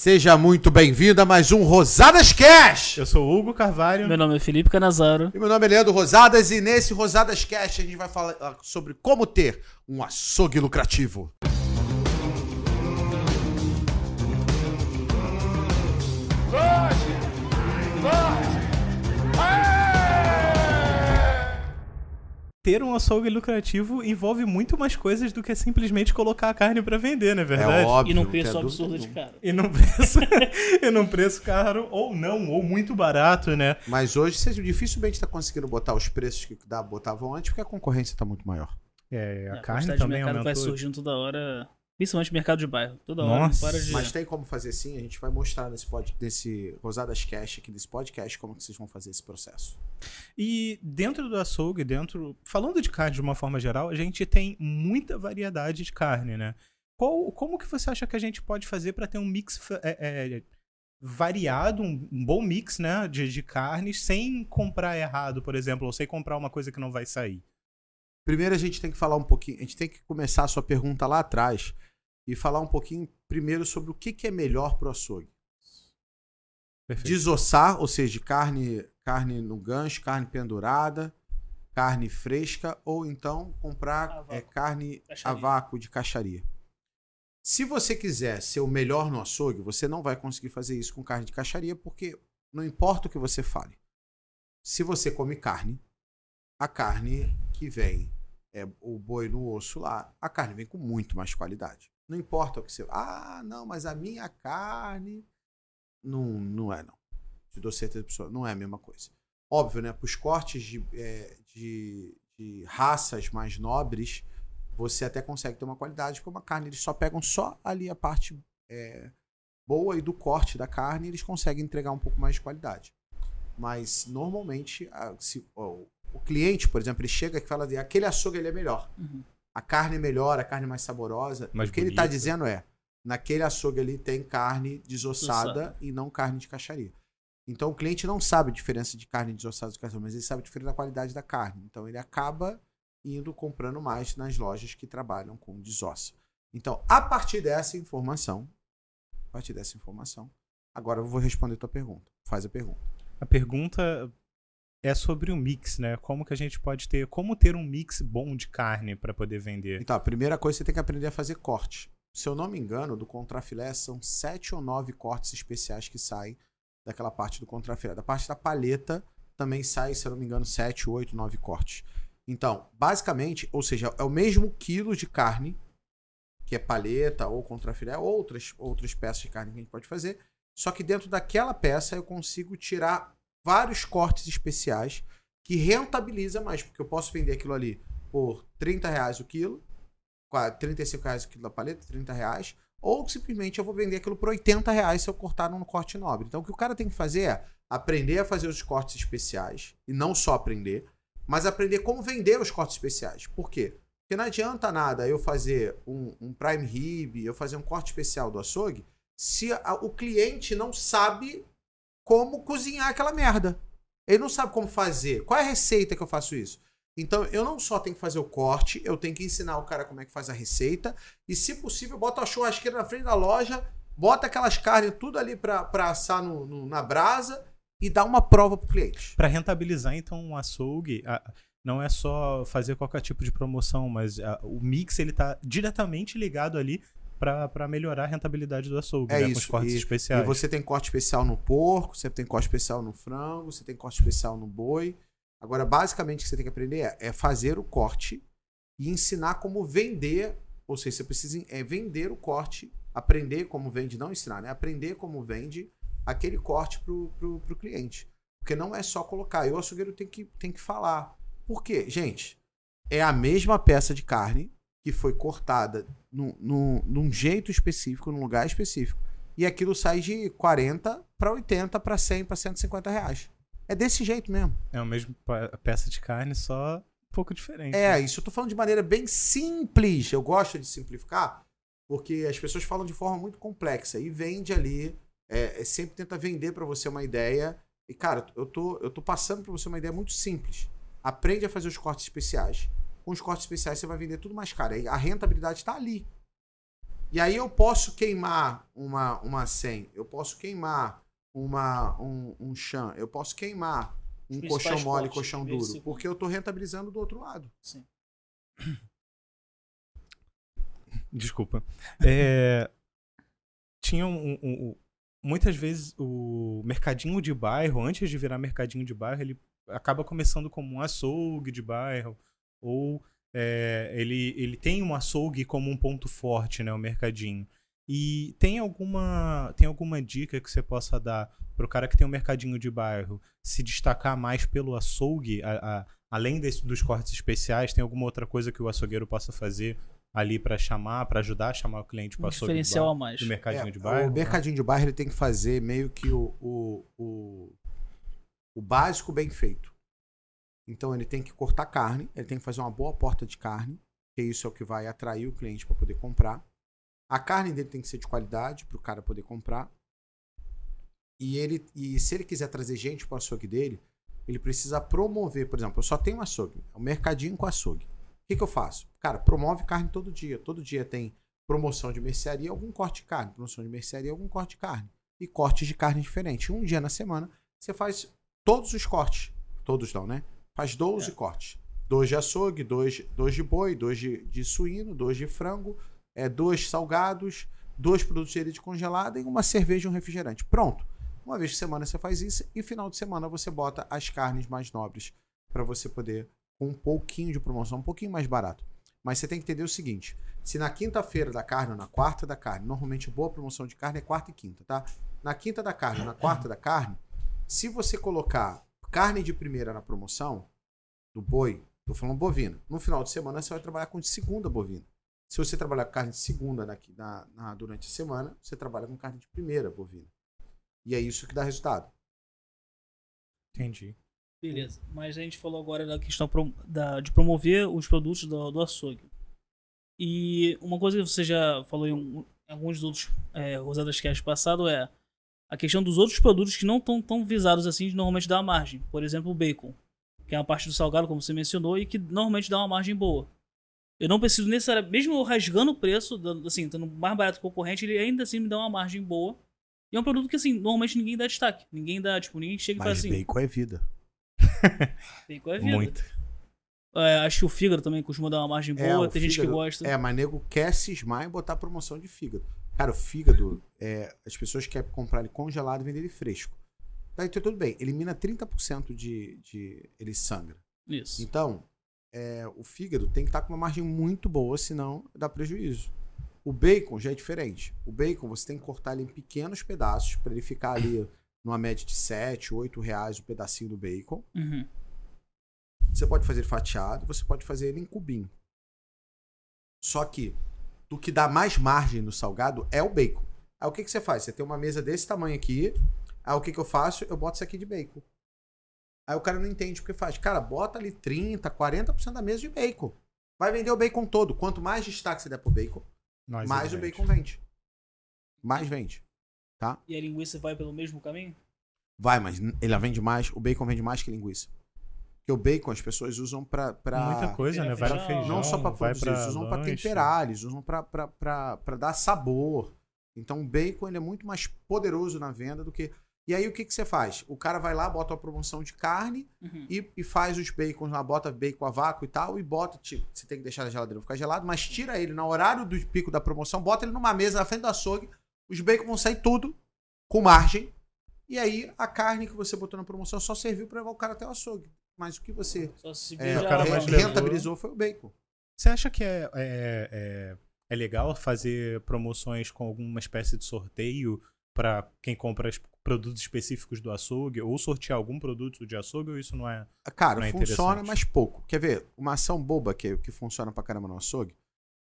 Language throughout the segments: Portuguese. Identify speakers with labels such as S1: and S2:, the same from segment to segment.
S1: Seja muito bem-vindo a mais um Rosadas Cash!
S2: Eu sou o Hugo Carvalho.
S3: Meu nome é Felipe Canazaro.
S1: E meu nome é Leandro Rosadas e nesse Rosadas Cash a gente vai falar sobre como ter um açougue lucrativo.
S2: Ter um açougue lucrativo envolve muito mais coisas do que simplesmente colocar a carne para vender, não é verdade?
S1: É óbvio.
S3: E num preço
S1: é
S3: absurdo de caro.
S2: E num preço, e num preço caro, ou não, ou muito barato, né?
S1: Mas hoje você dificilmente está conseguindo botar os preços que dá, botavam antes porque a concorrência está muito maior.
S2: É, a
S3: a
S2: carne
S3: quantidade de
S2: também
S3: mercado vai surgindo toda hora. Principalmente mercado de bairro. Toda hora
S2: Nossa.
S3: para de.
S1: Mas tem como fazer sim, a gente vai mostrar nesse, pod, nesse Rosadas Cash aqui, desse podcast, como que vocês vão fazer esse processo.
S2: E dentro do açougue, dentro. Falando de carne de uma forma geral, a gente tem muita variedade de carne, né? Qual, como que você acha que a gente pode fazer para ter um mix é, é, variado, um, um bom mix, né? De, de carnes, sem comprar errado, por exemplo, ou sem comprar uma coisa que não vai sair?
S1: Primeiro a gente tem que falar um pouquinho, a gente tem que começar a sua pergunta lá atrás e falar um pouquinho primeiro sobre o que, que é melhor pro açougue.
S2: Perfeito.
S1: Desossar, ou seja, carne, carne no gancho, carne pendurada, carne fresca, ou então comprar
S3: A vácuo.
S1: é, carne a
S3: Caixaria.
S1: vácuo de caixaria. Se você quiser ser o melhor no açougue, você não vai conseguir fazer isso com carne de caixaria, porque não importa o que você fale. Se você come carne, a carne que vem é o boi no osso lá, a carne vem com muito mais qualidade. Não importa o que você. Ah, não, mas a minha carne. Não, não é, não. Te dou certeza, pessoa, não é a mesma coisa. Óbvio, né? Para os cortes de, é, de, de raças mais nobres, você até consegue ter uma qualidade, porque uma carne eles só pegam só ali a parte é, boa e do corte da carne, eles conseguem entregar um pouco mais de qualidade. Mas normalmente, a- se, ó, o cliente, por exemplo, ele chega e fala: aquele açougue ele é melhor
S3: Uhum.
S1: A carne é melhor, a carne é mais saborosa.
S2: Mais
S1: o que ele está dizendo é, naquele açougue ali tem carne desossada
S3: Desossada.
S1: e não carne de caixaria. Então o cliente não sabe a diferença de carne desossada e de caixaria, mas ele sabe a diferença da qualidade da carne. Então ele acaba indo comprando mais nas lojas que trabalham com desossa. Então, a partir dessa informação, a partir dessa informação, agora eu vou responder a tua pergunta. Faz a pergunta.
S2: A pergunta é sobre o mix, né? Como que a gente pode ter, como ter um mix bom de carne para poder vender?
S1: Então, a primeira coisa você tem que aprender a fazer corte. Se eu não me engano, do contrafilé são sete ou nove cortes especiais que saem daquela parte do contrafilé. Da parte da paleta também sai, se eu não me engano, sete, oito, nove cortes. Então, basicamente, ou seja, é o mesmo quilo de carne, que é paleta ou contrafilé, ou outras, outras peças de carne que a gente pode fazer. Só que dentro daquela peça eu consigo tirar vários cortes especiais que rentabiliza mais, porque eu posso vender aquilo ali por 30 reais o quilo, qua- 35 reais o quilo da paleta, 30 reais, ou simplesmente eu vou vender aquilo por 80 reais se eu cortar num corte nobre. Então o que o cara tem que fazer é aprender a fazer os cortes especiais, e não só aprender, mas aprender como vender os cortes especiais. Por quê? Porque não adianta nada eu fazer um, um prime rib, eu fazer um corte especial do açougue, se a- o cliente não sabe como cozinhar aquela merda. Ele não sabe como fazer. Qual é a receita que eu faço isso? Então, eu não só tenho que fazer o corte, eu tenho que ensinar o cara como é que faz a receita. E, se possível, bota a churrasqueira na frente da loja, bota aquelas carnes tudo ali pra assar no, no- na brasa e dá uma prova pro cliente.
S2: Para rentabilizar, então, um açougue, a- não é só fazer qualquer tipo de promoção, mas a- o mix ele tá diretamente ligado ali para melhorar a rentabilidade do açougue,
S1: É
S2: né, com
S1: isso,
S2: os cortes
S1: e-
S2: especiais.
S1: E você tem corte especial no porco, você tem corte especial no frango, você tem corte especial no boi. Agora, basicamente, o que você tem que aprender é, é fazer o corte e ensinar como vender. Ou seja, você precisa é, vender o corte, aprender como vende, não ensinar, né? Aprender como vende aquele corte pro, pro, pro cliente. Porque não é só colocar. E o açougueiro tem que, tem que falar. Por quê? Gente, é a mesma peça de carne que foi cortada num, num, num jeito específico, num lugar específico. E aquilo sai de 40 para 80, para 100, para 150 reais. É desse jeito mesmo.
S2: É a mesma pa- peça de carne, só um pouco diferente. né?
S1: É, isso eu tô falando de maneira bem simples. Eu gosto de simplificar, porque as pessoas falam de forma muito complexa e vende ali, é, é, sempre tenta vender para você uma ideia. E, cara, eu tô, eu tô passando para você uma ideia muito simples. Aprende a fazer os cortes especiais. Com os cortes especiais você vai vender tudo mais caro. A rentabilidade está ali. E aí eu posso queimar uma, uma 100, eu posso queimar uma, um, um chão, eu posso queimar um colchão mole e
S3: cortes,
S1: colchão duro,
S3: segundo.
S1: porque eu tô rentabilizando do outro lado.
S3: Sim.
S2: Desculpa. É, tinha um, um- um- muitas vezes o mercadinho de bairro, antes de virar mercadinho de bairro, ele acaba começando como um açougue de bairro ou é, ele, ele tem um açougue como um ponto forte, né, o mercadinho. E tem alguma tem alguma dica que você possa dar para o cara que tem um mercadinho de bairro se destacar mais pelo açougue, a- a- além desse- dos cortes especiais, tem alguma outra coisa que o açougueiro possa fazer ali para chamar, para ajudar a chamar o cliente para
S3: Um
S2: o açougue do,
S3: diferencial a mais.
S2: do mercadinho
S1: É,
S2: de bairro?
S1: O mercadinho de bairro ele tem que fazer meio que o, o, o, o básico bem feito. Então ele tem que cortar carne, ele tem que fazer uma boa porta de carne, que isso é o que vai atrair o cliente para poder comprar. A carne dele tem que ser de qualidade para o cara poder comprar. E ele e se ele quiser trazer gente para o açougue dele, ele precisa promover, por exemplo, eu só tenho açougue, é um mercadinho com açougue. O que, que eu faço? Cara, promove carne todo dia. Todo dia tem promoção de mercearia, algum corte de carne. Promoção de mercearia, algum corte de carne. E cortes de carne diferentes. Um dia na semana, você faz todos os cortes. Todos não, né? Faz 12 cortes. Dois de açougue, dois, dois de boi, dois de, de suíno, dois de frango, é, dois salgados, dois produtos de elite congelada e uma cerveja e um refrigerante. Pronto. Uma vez por semana você faz isso e final de semana você bota as carnes mais nobres para você poder com um pouquinho de promoção, um pouquinho mais barato. Mas você tem que entender o seguinte: se na quinta-feira da carne ou na quarta da carne, normalmente boa promoção de carne é quarta e quinta, tá? Na quinta da carne ou na quarta da carne, se você colocar carne de primeira na promoção do boi, tô falando bovina, no final de semana você vai trabalhar com de segunda bovina. Se você trabalhar com carne de segunda na, na- na- durante a semana, você trabalha com carne de primeira bovina. E é isso que dá resultado.
S2: Entendi.
S3: Beleza. Mas a gente falou agora da questão pro- da- de promover os produtos do, do açougue. E uma coisa que você já falou em, um- em alguns dos outros é, Rosadas Cast passado é a questão dos outros produtos que não estão tão visados assim de normalmente dar margem. Por exemplo, o bacon, que é uma parte do salgado, como você mencionou, e que normalmente dá uma margem boa. Eu não preciso necessariamente, mesmo eu rasgando o preço, assim, estando mais barato que o concorrente, ele ainda assim me dá uma margem boa. E é um produto que, assim, normalmente ninguém dá destaque. Ninguém dá, tipo, ninguém chega e fala assim,
S1: bacon é vida.
S3: bacon é vida.
S2: Muito.
S3: É, acho que o fígado também costuma dar uma margem
S1: É,
S3: boa,
S1: o
S3: tem gente que gosta.
S1: É, mas nego quer cismar e botar promoção de fígado. Cara, o fígado, é, as pessoas querem comprar ele congelado e vender ele fresco. Daí então, tudo bem, elimina 30% de, de. Ele sangra.
S3: Isso.
S1: Então, é, o fígado tem que estar com uma margem muito boa, senão dá prejuízo. O bacon já é diferente. O bacon você tem que cortar ele em pequenos pedaços para ele ficar ali numa média de 7, 8 reais o pedacinho do bacon.
S3: Uhum.
S1: Você pode fazer ele fatiado, você pode fazer ele em cubinho. Só que o que dá mais margem no salgado é o bacon. Aí o que, que você faz? Você tem uma mesa desse tamanho aqui. Aí o que, que eu faço? Eu boto isso aqui de bacon. Aí o cara não entende o que faz. Cara, bota ali 30, 40% da mesa de bacon. Vai vender o bacon todo. Quanto mais destaque você der pro bacon,
S2: Nós
S1: mais o
S2: evidente.
S1: bacon vende. Mais vende.
S3: E a linguiça vai pelo mesmo caminho?
S1: Vai, mas ela vende mais. O bacon vende mais que linguiça. Porque o bacon as pessoas usam pra. pra...
S2: Muita coisa, né? Vai pra
S3: Feijão,
S1: Não só pra produzir,
S2: pra
S1: eles usam pra
S2: lanche.
S1: temperar, eles usam pra, pra, pra, pra dar sabor. Então o bacon ele é muito mais poderoso na venda do que. E aí o que, que você faz? O cara vai lá, bota uma promoção de carne
S3: Uhum.
S1: e, e faz os bacons lá, bota bacon a vácuo e tal, e bota, tipo, você tem que deixar na geladeira ficar gelado, mas tira ele no horário do pico da promoção, bota ele numa mesa na frente do açougue, os bacon vão sair tudo com margem, e aí a carne que você botou na promoção só serviu pra levar o cara até o açougue. Mas o que você
S3: Só se
S1: é,
S3: beija
S2: o cara
S3: a
S2: mais
S3: mão.
S2: levou-
S1: rentabilizou foi o bacon.
S2: Você acha que é, é, é, é legal fazer promoções com alguma espécie de sorteio para quem compra produtos específicos do açougue? Ou sortear algum produto de açougue? Ou isso não é.
S1: Cara,
S2: Não é
S1: funciona, mas pouco. Quer ver? Uma ação boba que, que funciona pra caramba no açougue.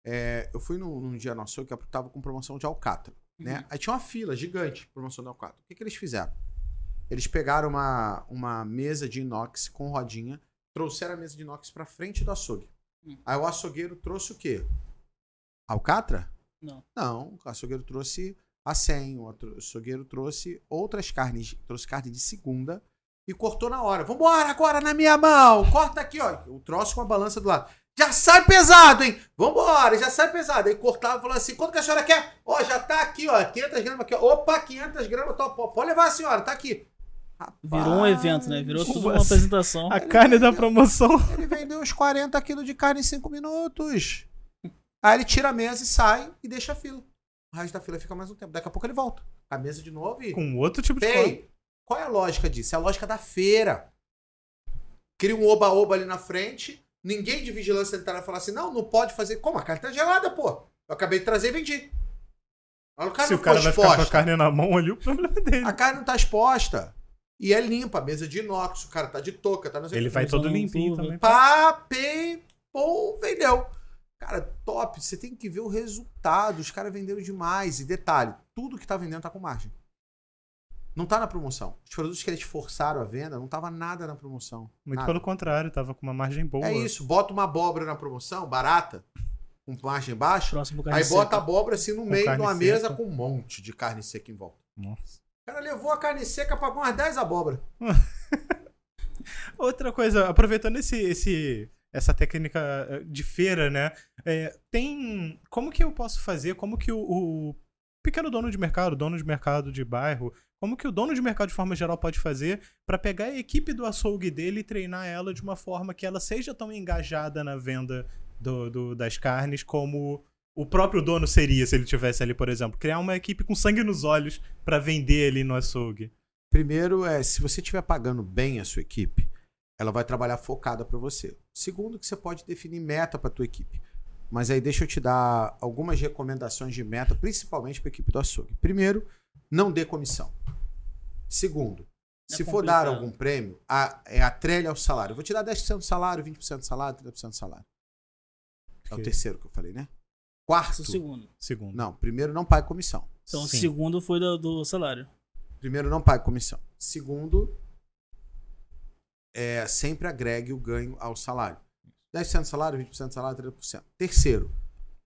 S1: É, eu fui num, num dia no açougue que tava com promoção de alcatra. Né?
S3: Uhum.
S1: Aí tinha uma fila gigante, promoção de alcatra. O que, que eles fizeram? Eles pegaram uma, uma mesa de inox com rodinha, trouxeram a mesa de inox pra frente do açougue.
S3: Hum.
S1: Aí o açougueiro trouxe o quê? Alcatra?
S3: Não.
S1: Não, o açougueiro trouxe a 100, o açougueiro trouxe outras carnes, trouxe carne de segunda e cortou na hora. Vambora agora na minha mão! Corta aqui, ó. O troço com a balança do lado. Já sai pesado, hein? Vambora, já sai pesado. Aí cortava e falou assim: quanto que a senhora quer? Ó, já tá aqui, ó, 500 gramas aqui. ó. Opa, 500 gramas, tô, pô, pode levar a senhora, tá aqui.
S3: Virou um evento, né? Virou tudo uma apresentação.
S2: A carne da promoção.
S1: Ele vendeu uns 40 quilos de carne em 5 minutos. Aí ele tira a mesa e sai e deixa a fila. O resto da fila fica mais um tempo. Daqui a pouco ele volta. A mesa de novo e.
S2: Com outro tipo de coisa.
S1: Qual é a lógica disso? É a lógica da feira. Cria um oba-oba ali na frente. Ninguém de vigilância sanitária fala assim: não, não pode fazer. Como? A carne tá gelada, pô. Eu acabei de trazer e vendi. Olha, o cara
S2: Se
S1: não
S2: o cara vai ficar com a
S1: exposta.
S2: carne na mão ali, o problema é dele.
S1: A carne não tá exposta. E é limpa, a mesa de inox, o cara tá de touca, tá não sei
S2: Ele vai todo limpinho também.
S1: Papei, pô, vendeu. Cara, top. Você tem que ver o resultado. Os caras venderam demais. E detalhe, tudo que tá vendendo tá com margem. Não tá na promoção. Os produtos que eles forçaram a venda, não tava nada na promoção.
S2: Muito
S1: Nada.
S2: pelo contrário, tava com uma margem boa.
S1: É isso, bota uma abóbora na promoção, barata, com margem baixa.
S3: Próximo carne
S1: Aí bota a abóbora assim no
S2: Com
S1: meio de uma mesa com um monte de carne seca em volta.
S2: Nossa.
S1: O cara levou a carne seca, pagou umas 10 abóbora.
S2: Outra coisa, aproveitando esse, esse, essa técnica eh, de feira, né? é, tem. Como que eu posso fazer? Como que o, o pequeno dono de mercado, dono de mercado de bairro, como que o dono de mercado de forma geral pode fazer para pegar a equipe do açougue dele e treinar ela de uma forma que ela seja tão engajada na venda do, do- das carnes como o próprio dono seria se ele tivesse ali, por exemplo, criar uma equipe com sangue nos olhos para vender ali no açougue.
S1: Primeiro é, se você estiver pagando bem a sua equipe, ela vai trabalhar focada para você. Segundo, que você pode definir meta para tua equipe. Mas aí deixa eu te dar algumas recomendações de meta, principalmente para a equipe do açougue. Primeiro, não dê comissão. Segundo,
S3: É
S1: se for dar
S3: complicado.
S1: algum prêmio, a, é atrelhe ao salário. Eu vou te dar 10% do salário, 20% do salário, 30% do salário. É o terceiro que eu falei, né? Quarto.
S3: O segundo.
S2: Segundo.
S1: Não, primeiro não pague comissão.
S3: Então, o
S2: Sim.
S3: segundo foi do, do salário.
S1: Primeiro, não pague comissão. Segundo, é, sempre agregue o ganho ao salário. 10% do salário, 20% do salário, 30%. Terceiro,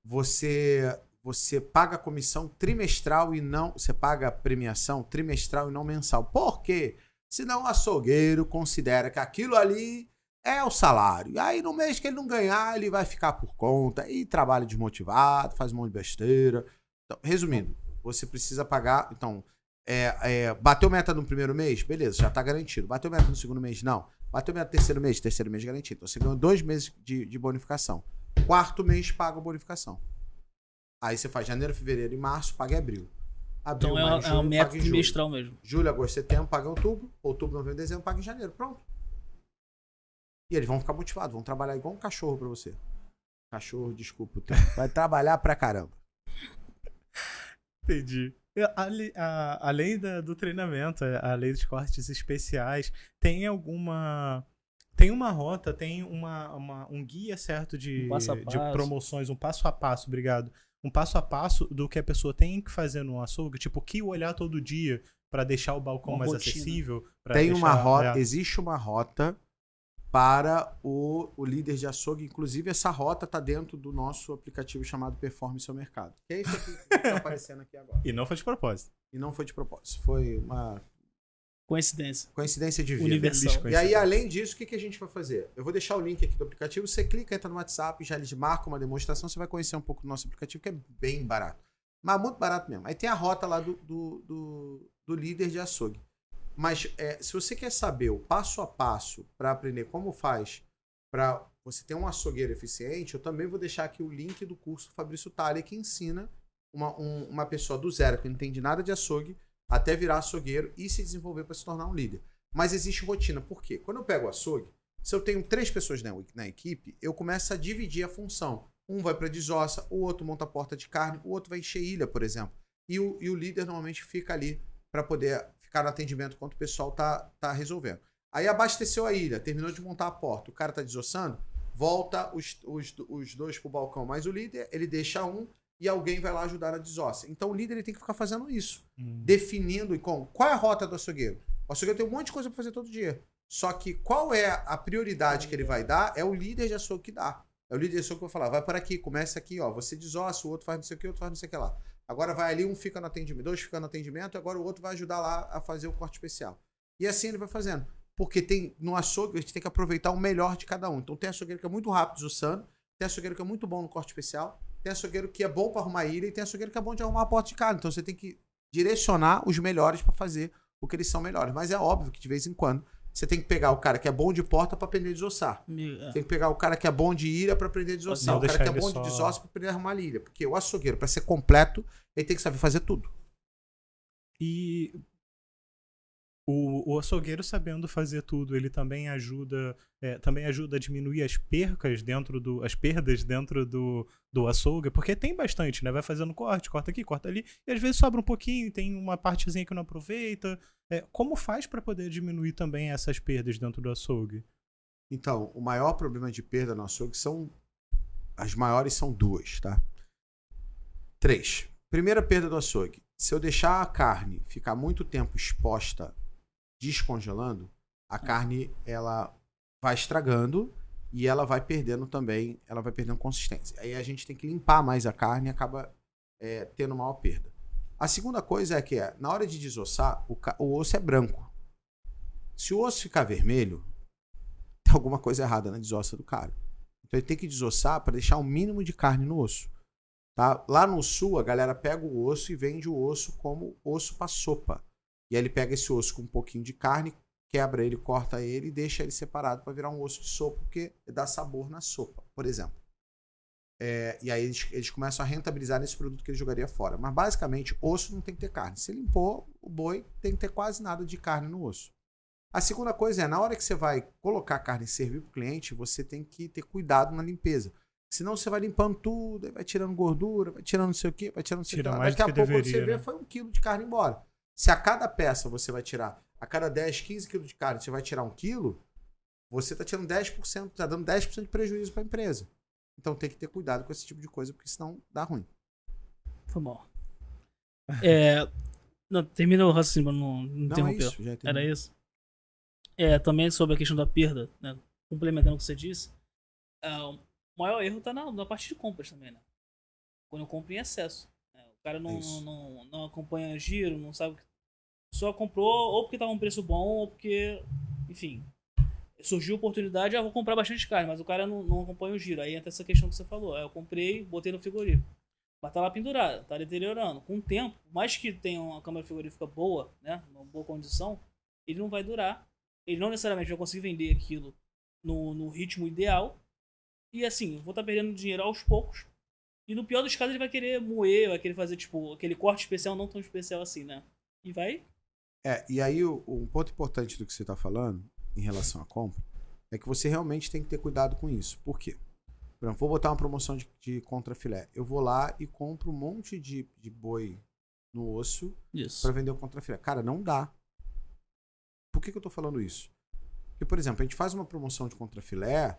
S1: você você paga comissão trimestral e não. Você paga premiação trimestral e não mensal. Por quê? Senão o açougueiro considera que aquilo ali é o salário. E aí, no mês que ele não ganhar, ele vai ficar por conta e trabalha desmotivado, faz um monte de besteira. Então, resumindo, você precisa pagar. Então, é, é, bateu meta no primeiro mês? Beleza, já tá garantido. Bateu meta no segundo mês? Não. Bateu meta no terceiro mês? Terceiro mês garantido. Então, você ganhou dois meses de, de bonificação. Quarto mês, paga a bonificação. Aí você faz janeiro, fevereiro e março, paga em abril. Abril,
S3: Então é,
S1: maio,
S3: é
S1: junho,
S3: uma meta
S1: paga em julho.
S3: trimestral mesmo.
S1: Julho, agosto, setembro, paga em outubro. Outubro, novembro, dezembro, paga em janeiro. Pronto. E eles vão ficar motivados, vão trabalhar igual um cachorro pra você. Cachorro, desculpa o termo. Vai trabalhar pra caramba.
S2: Entendi. A- além da- do treinamento, a- além dos cortes especiais, tem alguma. Tem uma rota, tem uma, uma- um guia certo de,
S3: Um passo a
S2: de
S3: passo.
S2: promoções, um passo a passo, obrigado. Um passo a passo do que a pessoa tem que fazer no açougue, tipo, o que olhar todo dia pra deixar o balcão
S3: Uma
S2: mais
S3: rotina.
S2: acessível.
S1: Tem
S2: deixar-
S1: uma rota,
S2: é.
S1: existe uma rota para o, o líder de açougue. Inclusive, essa rota tá dentro do nosso aplicativo chamado Performe Seu Mercado. Que é isso aqui que tá aparecendo aqui agora.
S2: E não foi de propósito.
S1: E não foi de propósito, foi uma
S3: Coincidência.
S1: coincidência de vida.
S3: Universal.
S1: E aí, além disso, o que, que a gente vai fazer? Eu vou deixar o link aqui do aplicativo. Você clica, entra no WhatsApp, já eles marcam uma demonstração. Você vai conhecer um pouco do nosso aplicativo, que é bem barato. Mas muito barato mesmo. Aí tem a rota lá do, do, do, do líder de açougue. Mas é, se você quer saber o passo a passo para aprender como faz para você ter um açougueiro eficiente, eu também vou deixar aqui o link do curso Fabrício Thalia, que ensina uma, um- uma pessoa do zero, que não entende nada de açougue, até virar açougueiro e se desenvolver para se tornar um líder. Mas existe rotina. Por quê? Quando eu pego açougue, se eu tenho três pessoas na, na equipe, eu começo a dividir a função. Um vai para desossa, o outro monta a porta de carne, o outro vai encher ilha, por exemplo. E o, e o líder normalmente fica ali para poder ficar no atendimento enquanto o pessoal tá, tá resolvendo. Aí abasteceu a ilha, terminou de montar a porta, o cara tá desossando, volta os, os, os dois pro balcão, mas o líder, ele deixa um e alguém vai lá ajudar na desossa. Então o líder ele tem que ficar fazendo isso
S2: Hum.
S1: definindo e com qual é a rota do açougueiro. O açougueiro tem um monte de coisa para fazer todo dia. Só que qual é a prioridade que ele vai dar é o líder de açougue que dá. É o líder de açougue que vai falar, vai por aqui, começa aqui, ó, você desossa, o outro faz não sei o que, o outro faz não sei o que lá. Agora vai ali, um fica no atendimento, dois fica no atendimento, agora o outro vai ajudar lá a fazer o corte especial. E assim ele vai fazendo. Porque tem no açougue, a gente tem que aproveitar o melhor de cada um. Então tem açougueiro que é muito rápido desossando, tem açougueiro que é muito bom no corte especial, tem açougueiro que é bom para arrumar ilha e tem açougueiro que é bom de arrumar a porta de carne. Então você tem que direcionar os melhores para fazer o que eles são melhores. Mas é óbvio que de vez em quando você tem que pegar o cara que é bom de porta para aprender a desossar.
S3: Me- é.
S1: Tem que pegar o cara que é bom de ilha para aprender a desossar.
S2: Não
S1: O cara que é bom
S2: só-
S1: de desossa para aprender a arrumar ilha. Porque o açougueiro, para ser completo, ele tem que saber fazer tudo.
S2: E o, o açougueiro sabendo fazer tudo, ele também ajuda, é, também ajuda a diminuir as percas dentro do, as perdas dentro do, do açougue, porque tem bastante, né? Vai fazendo corte, corta aqui, corta ali, e às vezes sobra um pouquinho, tem uma partezinha que não aproveita. É, como faz para poder diminuir também essas perdas dentro do açougue?
S1: Então, o maior problema de perda no açougue são. As maiores são duas, tá? Três. Primeira perda do açougue. Se eu deixar a carne ficar muito tempo exposta, descongelando, a carne ela vai estragando e ela vai perdendo também, ela vai perdendo consistência. Aí a gente tem que limpar mais a carne e acaba é, tendo maior perda. A segunda coisa é que é, na hora de desossar, o, o osso é branco. Se o osso ficar vermelho, tem alguma coisa errada na desossa do cara. Então ele tem que desossar para deixar o mínimo de carne no osso. Tá? Lá no sul, a galera pega o osso e vende o osso como osso para sopa. E aí ele pega esse osso com um pouquinho de carne, quebra ele, corta ele e deixa ele separado para virar um osso de sopa, porque dá sabor na sopa, por exemplo. É, e aí eles, eles começam a rentabilizar nesse produto que ele jogaria fora. Mas basicamente, osso não tem que ter carne. Se limpou o boi, tem que ter quase nada de carne no osso. A segunda coisa é, na hora que você vai colocar a carne e servir para o cliente, você tem que ter cuidado na limpeza. Senão você vai limpando tudo, vai tirando gordura, vai tirando não sei o quê, vai tirando não sei o que. Daqui a pouco, quando
S2: deveria,
S1: você vê,
S2: né?
S1: foi um quilo de carne embora. Se a cada peça você vai tirar, a cada 10, 15 quilos de carne, você vai tirar um quilo, você está tirando 10%, está dando 10% de prejuízo para a empresa. Então tem que ter cuidado com esse tipo de coisa, porque senão dá ruim.
S3: Foi mal. É, não, termina o raciocínio não, não
S1: Não é isso,
S3: Era isso. É, também sobre a questão da perda, né? Complementando o que você disse, ah, o maior erro tá na, na parte de compras também, né? Quando eu compro em excesso. O cara não,
S1: isso.
S3: não, não acompanha giro, não sabe. o que- Só comprou ou porque tava um preço bom ou porque, enfim, surgiu a oportunidade, ah, vou comprar bastante carne, mas o cara não, não acompanha o giro. Aí entra essa questão que você falou. Aí eu comprei, botei no frigorífico. Mas tá lá pendurada, tá deteriorando. Com o tempo, mais que tenha uma câmara frigorífica boa, né? Uma boa condição, ele não vai durar. Ele não necessariamente vai conseguir vender aquilo no, no ritmo ideal. E assim, eu vou estar perdendo dinheiro aos poucos. E no pior dos casos, ele vai querer moer, vai querer fazer, tipo, aquele corte especial não tão especial assim, né? E vai.
S1: É, e aí o- um ponto importante do que você está falando em relação à compra é que você realmente tem que ter cuidado com isso. Por quê? Por exemplo, vou botar uma promoção de, de contrafilé. Eu vou lá e compro um monte de, de boi no osso para vender o contrafilé. Cara, não dá. Por que, que eu tô falando isso? Porque, por exemplo, a gente faz uma promoção de contrafilé,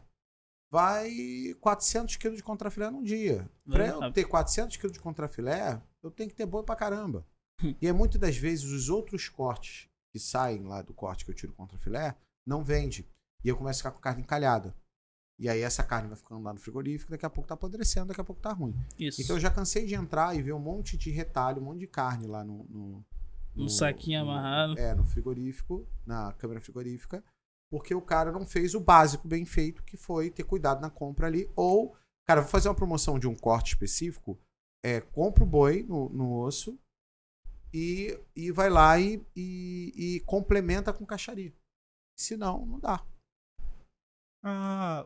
S1: vai 400 quilos de contrafilé num dia.
S3: Vai
S1: Para eu ter 400 quilos de contrafilé, eu tenho que ter boi pra caramba.
S3: Hum.
S1: e é muitas das vezes os outros cortes que saem lá do corte que eu tiro contrafilé não vende. E eu começo a ficar com carne encalhada. E aí essa carne vai ficando lá no frigorífico, daqui a pouco tá apodrecendo, daqui a pouco tá ruim.
S3: Isso.
S1: Então eu já cansei de entrar e ver um monte de retalho, um monte de carne lá no. no
S3: Um saquinho amarrado.
S1: É, no frigorífico, na câmera frigorífica, porque o cara não fez o básico bem feito, que foi ter cuidado na compra ali. Ou, cara, vou fazer uma promoção de um corte específico, é, compra o boi no, no osso e, e vai lá e, e, e complementa com caixaria. Senão, não dá.
S2: Ah,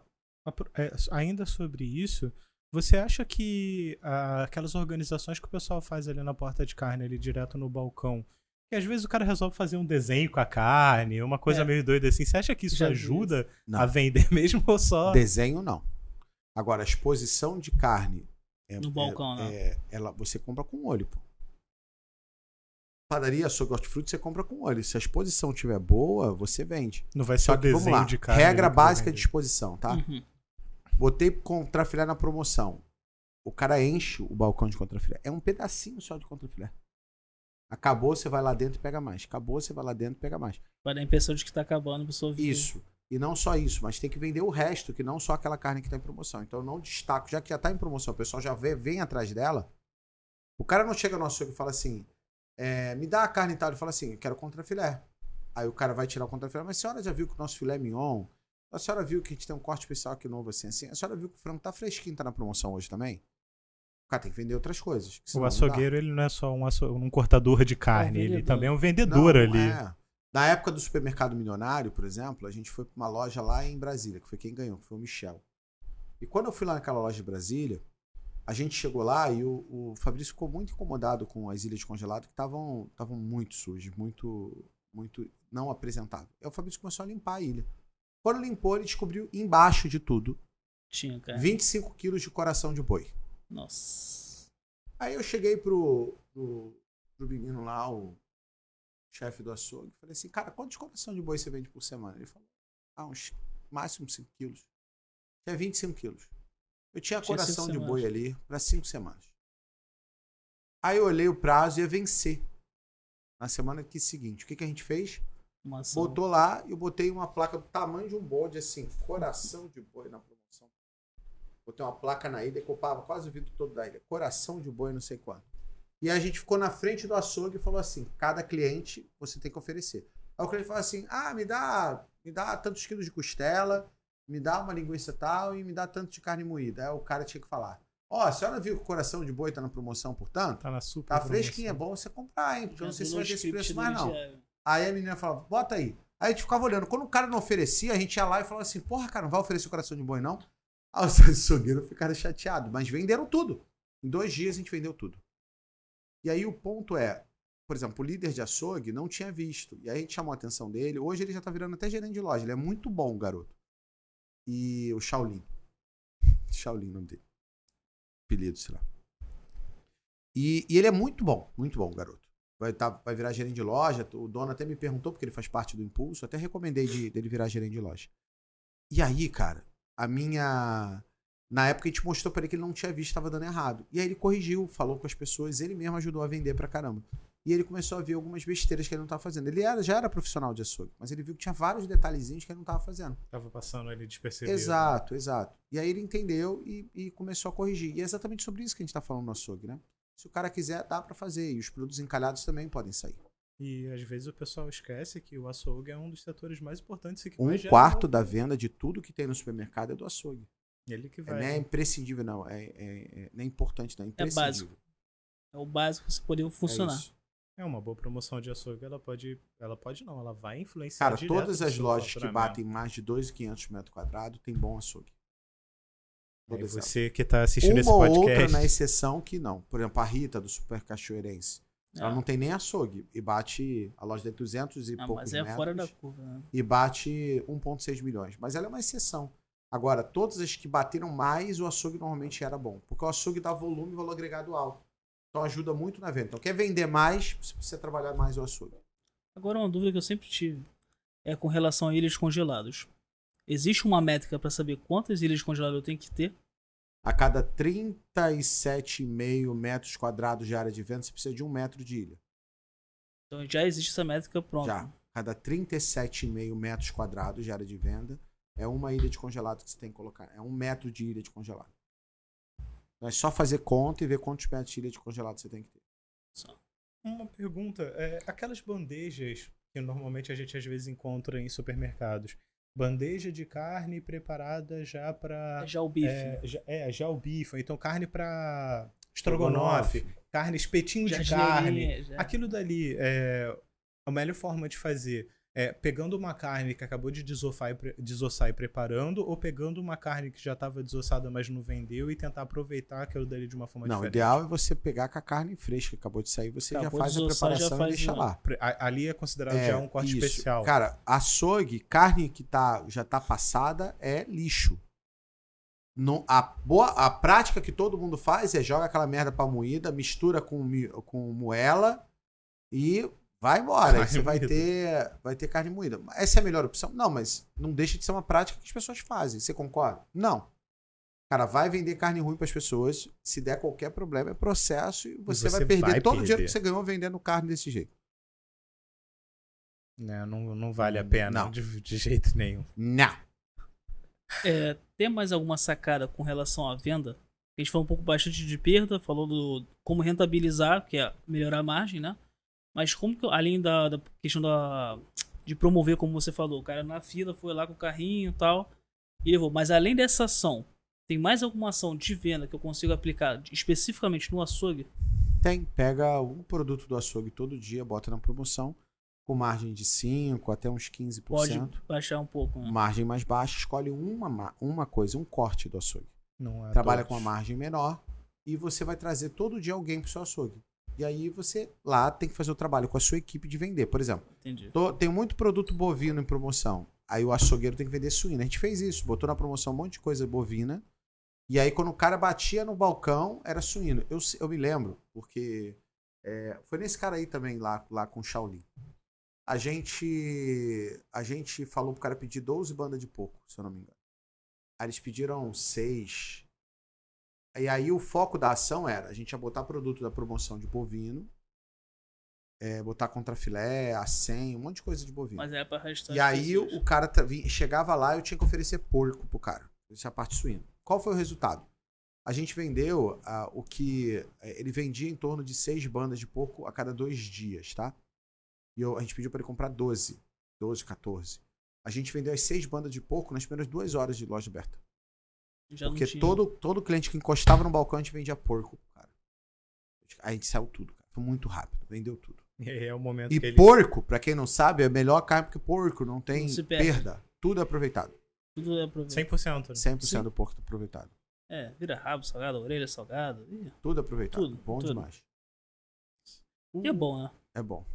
S2: é, ainda sobre isso, você acha que ah, aquelas organizações que o pessoal faz ali na porta de carne, ali direto no balcão, que às vezes o cara resolve fazer um desenho com a carne, uma coisa
S3: É.
S2: meio doida assim, você acha que isso
S3: Já
S2: ajuda a vender mesmo ou só?
S1: Desenho, não. Agora, a exposição de carne. é-
S3: No balcão,
S1: é,
S3: né?
S1: é- ela, você compra com olho, pô. Padaria, açougue, hortifruti, você compra com olho. Se a exposição estiver boa, você vende.
S2: Não vai ser
S1: Só
S2: o
S1: que vamos
S2: desenho
S1: lá.
S2: de carne.
S1: Regra
S2: vai
S1: básica de exposição, tá?
S3: Uhum.
S1: Botei contrafilé na promoção. O cara enche o balcão de contrafilé. É um pedacinho só de contrafilé. Acabou, você vai lá dentro e pega mais. Acabou, você vai lá dentro e pega mais.
S3: Vai dar a impressão de que tá acabando, a pessoa vê.
S1: Isso. E não só isso, mas tem que vender o resto, que não só aquela carne que está em promoção. Então eu não destaco, já que já está em promoção, o pessoal já vê, vem atrás dela. O cara não chega no açougue e fala assim: é, me dá a carne e tal. Ele fala assim: eu quero contrafilé. Aí o cara vai tirar o contrafilé. Mas a senhora já viu que o nosso filé mignon A senhora viu que a gente tem um corte especial aqui novo assim, assim. A senhora viu que o frango tá fresquinho, tá na promoção hoje também? Cara tem que vender outras coisas.
S2: O
S1: não
S2: açougueiro, ele não é só um, aço- um cortador de carne, ele
S3: vendedor.
S2: também é um vendedor
S1: Não,
S2: ali.
S1: é. Na época do supermercado milionário, por exemplo, a gente foi pra uma loja lá em Brasília, que foi quem ganhou, que foi o Michel. E quando eu fui lá naquela loja de Brasília, a gente chegou lá e o, o Fabrício ficou muito incomodado com as ilhas de congelado que estavam muito sujas, muito muito não apresentáveis. Aí o Fabrício começou a limpar a ilha. Quando limpou, ele descobriu embaixo de tudo
S3: Tinha, cara.
S1: 25 quilos de coração de boi.
S3: Nossa.
S1: Aí eu cheguei pro, pro, pro menino lá, o chefe do açougue, e falei assim, cara, quantos coração de boi você vende por semana? Ele falou, ah, uns máximo 5 quilos. É 25 quilos. Eu tinha
S3: Tinha
S1: coração de boi ali para 5 semanas. Aí eu olhei o prazo e ia vencer. Na semana que seguinte, o que, que a gente fez? Botou lá e eu botei uma placa do tamanho de um bode, assim, coração de boi na promoção. Botei uma placa na ilha que ocupava quase o vidro todo da ilha. Coração de boi, não sei quanto. E a gente ficou na frente do açougue e falou assim: cada cliente você tem que oferecer. Aí o cliente falou assim: ah, me dá, me dá tantos quilos de costela, me dá uma linguiça tal e me dá tanto de carne moída. Aí o cara tinha que falar: ó, a senhora viu que o coração de boi tá na promoção, portanto?
S2: Tá na super
S1: Tá fresquinho, é bom você comprar, hein? Porque eu não sei se vai ter esse preço mais não.
S3: diário.
S1: Aí a menina falava, bota aí. Aí a gente ficava olhando. Quando o cara não oferecia, a gente ia lá e falava assim, porra, cara, não vai oferecer o coração de boi, não? Aí os açougueiros ficaram chateados. Mas venderam tudo. Em dois dias a gente vendeu tudo. E aí o ponto é, por exemplo, o líder de açougue não tinha visto. E aí a gente chamou a atenção dele. Hoje ele já tá virando até gerente de loja. Ele é muito bom, garoto. E o Shaolin. Shaolin, o nome dele. Apelido, sei lá. E, e ele é muito bom, muito bom, garoto vai, tá, vai virar gerente de loja. O dono até me perguntou, porque ele faz parte do impulso, até recomendei de, dele virar gerente de loja. E aí, cara, a minha. Na época a gente mostrou pra ele que ele não tinha visto, estava dando errado. E aí ele corrigiu, falou com as pessoas, ele mesmo ajudou a vender pra caramba. E ele começou a ver algumas besteiras que ele não tava fazendo. Ele era, já era profissional de açougue, mas ele viu que tinha vários detalhezinhos que ele não tava fazendo.
S2: Tava passando ali despercebido.
S1: Exato, exato. E aí ele entendeu e, e começou a corrigir. E é exatamente sobre isso que a gente tá falando no açougue, né? Se o cara quiser, dá pra fazer. E os produtos encalhados também podem sair.
S2: E às vezes o pessoal esquece que o açougue é um dos setores mais importantes e que
S1: Um quarto da venda de tudo que tem no supermercado é do açougue.
S2: Ele que
S1: É,
S2: vai.
S1: não é imprescindível, não. É, é, é- não é importante, não. É imprescindível.
S3: É o básico você poder funcionar.
S1: É.
S2: É uma boa promoção de açougue, ela pode. Ela pode não, ela vai influenciar.
S1: Cara,
S2: direto
S1: todas as lojas que batem mais de 2.500 metros quadrados tem bom açougue. Todas
S2: você que tá assistindo
S1: Uma
S2: esse
S1: ou
S2: podcast.
S1: outra na exceção que não. Por exemplo, a Rita do Super Cachoeirense. Ela
S3: É.
S1: não tem nem açougue. E bate. A loja tem 200 e
S3: Ah,
S1: poucos
S3: mas é
S1: metros.
S3: fora da curva, né?
S1: E bate 1,6 milhões. Mas ela é uma exceção. Agora, todas as que bateram mais, o açougue normalmente era bom. Porque o açougue dá volume e valor agregado alto. Então ajuda muito na venda. Então, quer vender mais, você precisa trabalhar mais o açougue.
S3: Agora, uma dúvida que eu sempre tive é com relação a ilhas congelados. Existe uma métrica para saber quantas ilhas congeladas eu tenho que ter?
S1: A cada 37,5 metros quadrados de área de venda, você precisa de um metro de ilha.
S3: Então já existe essa métrica pronta.
S1: Já. Cada 37,5 metros quadrados de área de venda é uma ilha de congelado que você tem que colocar. É um metro de ilha de congelado. Então é só fazer conta e ver quantos metros de ilha de congelado você tem que ter.
S2: Uma pergunta, é, aquelas bandejas que normalmente a gente às vezes encontra em supermercados, bandeja de carne preparada já para
S3: Já o bife.
S2: é, já, é, já o bife, então carne para estrogonofe, carne espetinho de carne.
S3: Já.
S2: Aquilo dali, é, a melhor forma de fazer é pegando uma carne que acabou de desossar e, pre- desossar e preparando, ou pegando uma carne que já estava desossada, mas não vendeu, e tentar aproveitar aquilo dali de uma forma
S1: Não, o
S2: diferente.
S1: ideal é você pegar com a carne fresca que acabou de sair, você
S3: Acabou
S1: já faz a preparação
S3: faz
S1: e deixa
S3: o-
S1: lá.
S2: Ali é considerado
S1: É,
S2: já um corte
S1: isso.
S2: especial.
S1: Cara, açougue, carne que tá, já tá passada é lixo. Não, a, boa, a prática que todo mundo faz é joga aquela merda pra moída, mistura com, com moela e vai embora. Aí você vai ter, vai ter carne moída. Essa é a melhor opção? Não, mas não deixa de ser uma prática que as pessoas fazem. Você concorda? Não. Cara, vai vender carne ruim pras pessoas. Se der qualquer problema, é processo e você,
S2: você
S1: vai perder
S2: vai
S1: todo o dinheiro
S2: perder.
S1: que você ganhou vendendo carne desse jeito.
S2: Né, não, não vale a pena
S1: Não.
S2: de, de jeito nenhum.
S1: Não.
S3: É, tem mais alguma sacada com relação à venda? A gente falou um pouco bastante de perda, falou do como rentabilizar, que é melhorar a margem, né? Mas como que, além da, da questão da, de promover, como você falou. O cara na fila foi lá com o carrinho e tal. E levou. Mas além dessa ação, tem mais alguma ação de venda que eu consigo aplicar especificamente no açougue?
S1: Tem. Pega um produto do açougue todo dia, bota na promoção, com margem de 5 até uns 15%.
S3: Pode baixar um pouco. Né?
S1: Margem mais baixa, escolhe uma, uma coisa, um corte do açougue.
S2: Não é
S1: Trabalha
S2: todos.
S1: com uma margem menor e você vai trazer todo dia alguém pro seu açougue. E aí você lá tem que fazer o trabalho com a sua equipe de vender. Por exemplo,
S3: Entendi.
S1: tô- tem muito produto bovino em promoção. Aí o açougueiro tem que vender suína. A gente fez isso, botou na promoção um monte de coisa bovina. E aí quando o cara batia no balcão, era suíno. Eu, eu me lembro, porque é, foi nesse cara aí também, lá, lá com o Shaolin. A gente, a gente falou pro cara pedir 12 bandas de porco, se eu não me engano. Aí eles pediram 6. E aí o foco da ação era, a gente ia botar produto da promoção de bovino, é, botar contrafilé, a 100, um monte de coisa de bovino.
S3: Mas é pra arrastar
S1: E aí
S3: pessoas.
S1: o cara chegava lá eu tinha que oferecer porco pro cara. Isso é a parte suína. Qual foi o resultado? A gente vendeu ah, o que. eh, Ele vendia em torno de seis bandas de porco a cada dois dias, tá? E eu- a gente pediu para ele comprar 12. 12, 14. A gente vendeu as seis bandas de porco nas primeiras duas horas de loja aberta.
S3: Já não
S1: Porque
S3: tinha.
S1: todo, todo cliente que encostava no balcão a gente vendia porco, cara. Aí a gente saiu tudo, cara. Foi muito rápido. Vendeu tudo.
S2: E é o momento
S1: E
S2: que ele.
S1: porco, pra quem não sabe, é melhor carne porque porco não tem
S3: Não
S1: perda. Tudo é aproveitado.
S3: Tudo é ver.
S2: 100%. né?
S1: 100%
S3: Sim.
S1: do porco é aproveitado.
S3: É, vira rabo salgado, orelha salgada. Ih,
S1: Tudo aproveitado.
S3: Tudo,
S1: bom
S3: tudo.
S1: demais.
S3: E é bom, né?
S1: É bom.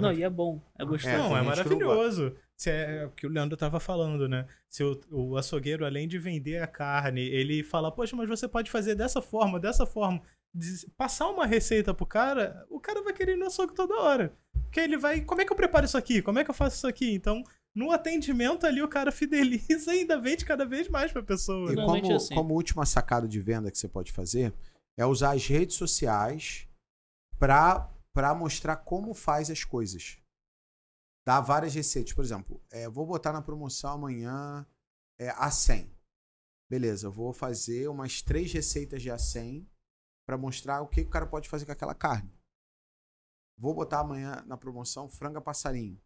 S3: Não, e é bom. É gostoso.
S1: É,
S2: não,
S1: tem
S2: é
S1: não
S2: maravilhoso. Se é o que o Leandro tava falando, né? Se o, o açougueiro, além de vender a carne, ele fala, poxa, mas você pode fazer dessa forma, dessa forma. Passar uma receita pro cara, o cara vai querer ir no açougue toda hora. Porque ele vai, como é que eu preparo isso aqui? Como é que eu faço isso aqui? Então, no atendimento ali, o cara fideliza e ainda vende cada vez mais pra pessoa.
S1: E
S2: né?
S1: Como,
S3: é assim.
S1: como última sacada de venda que você pode fazer é usar as redes sociais pra, pra mostrar como faz as coisas. Dá várias receitas. Por exemplo, é, vou botar na promoção amanhã é, A100. Beleza, eu vou fazer umas três receitas de A100 pra mostrar o que, o cara pode fazer com aquela carne. Vou botar amanhã na promoção franga passarinho.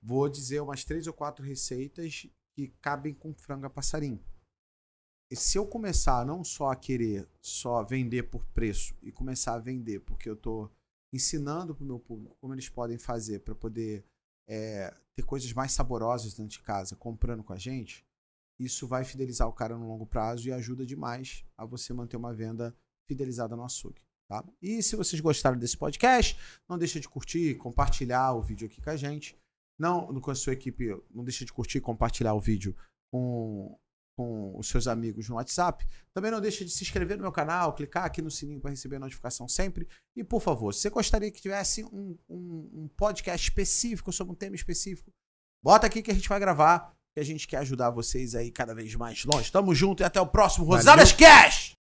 S1: Vou dizer umas três ou quatro receitas que cabem com franga passarinho. E se eu começar não só a querer só vender por preço e começar a vender porque eu tô ensinando pro meu público como eles podem fazer para poder é, ter coisas mais saborosas dentro de casa comprando com a gente, isso vai fidelizar o cara no longo prazo e ajuda demais a você manter uma venda fidelizada no açougue. Tá? E se vocês gostaram desse podcast, não deixa de curtir, compartilhar o vídeo aqui com a gente. Não, com a sua equipe, não deixa de curtir e compartilhar o vídeo com, com os seus amigos no WhatsApp. Também não deixa de se inscrever no meu canal, clicar aqui no sininho para receber a notificação sempre. E, por favor, se você gostaria que tivesse um, um, um podcast específico sobre um tema específico, bota aqui que a gente vai gravar, que a gente quer ajudar vocês aí cada vez mais longe. Tamo junto e até o próximo. Rosadas Cash!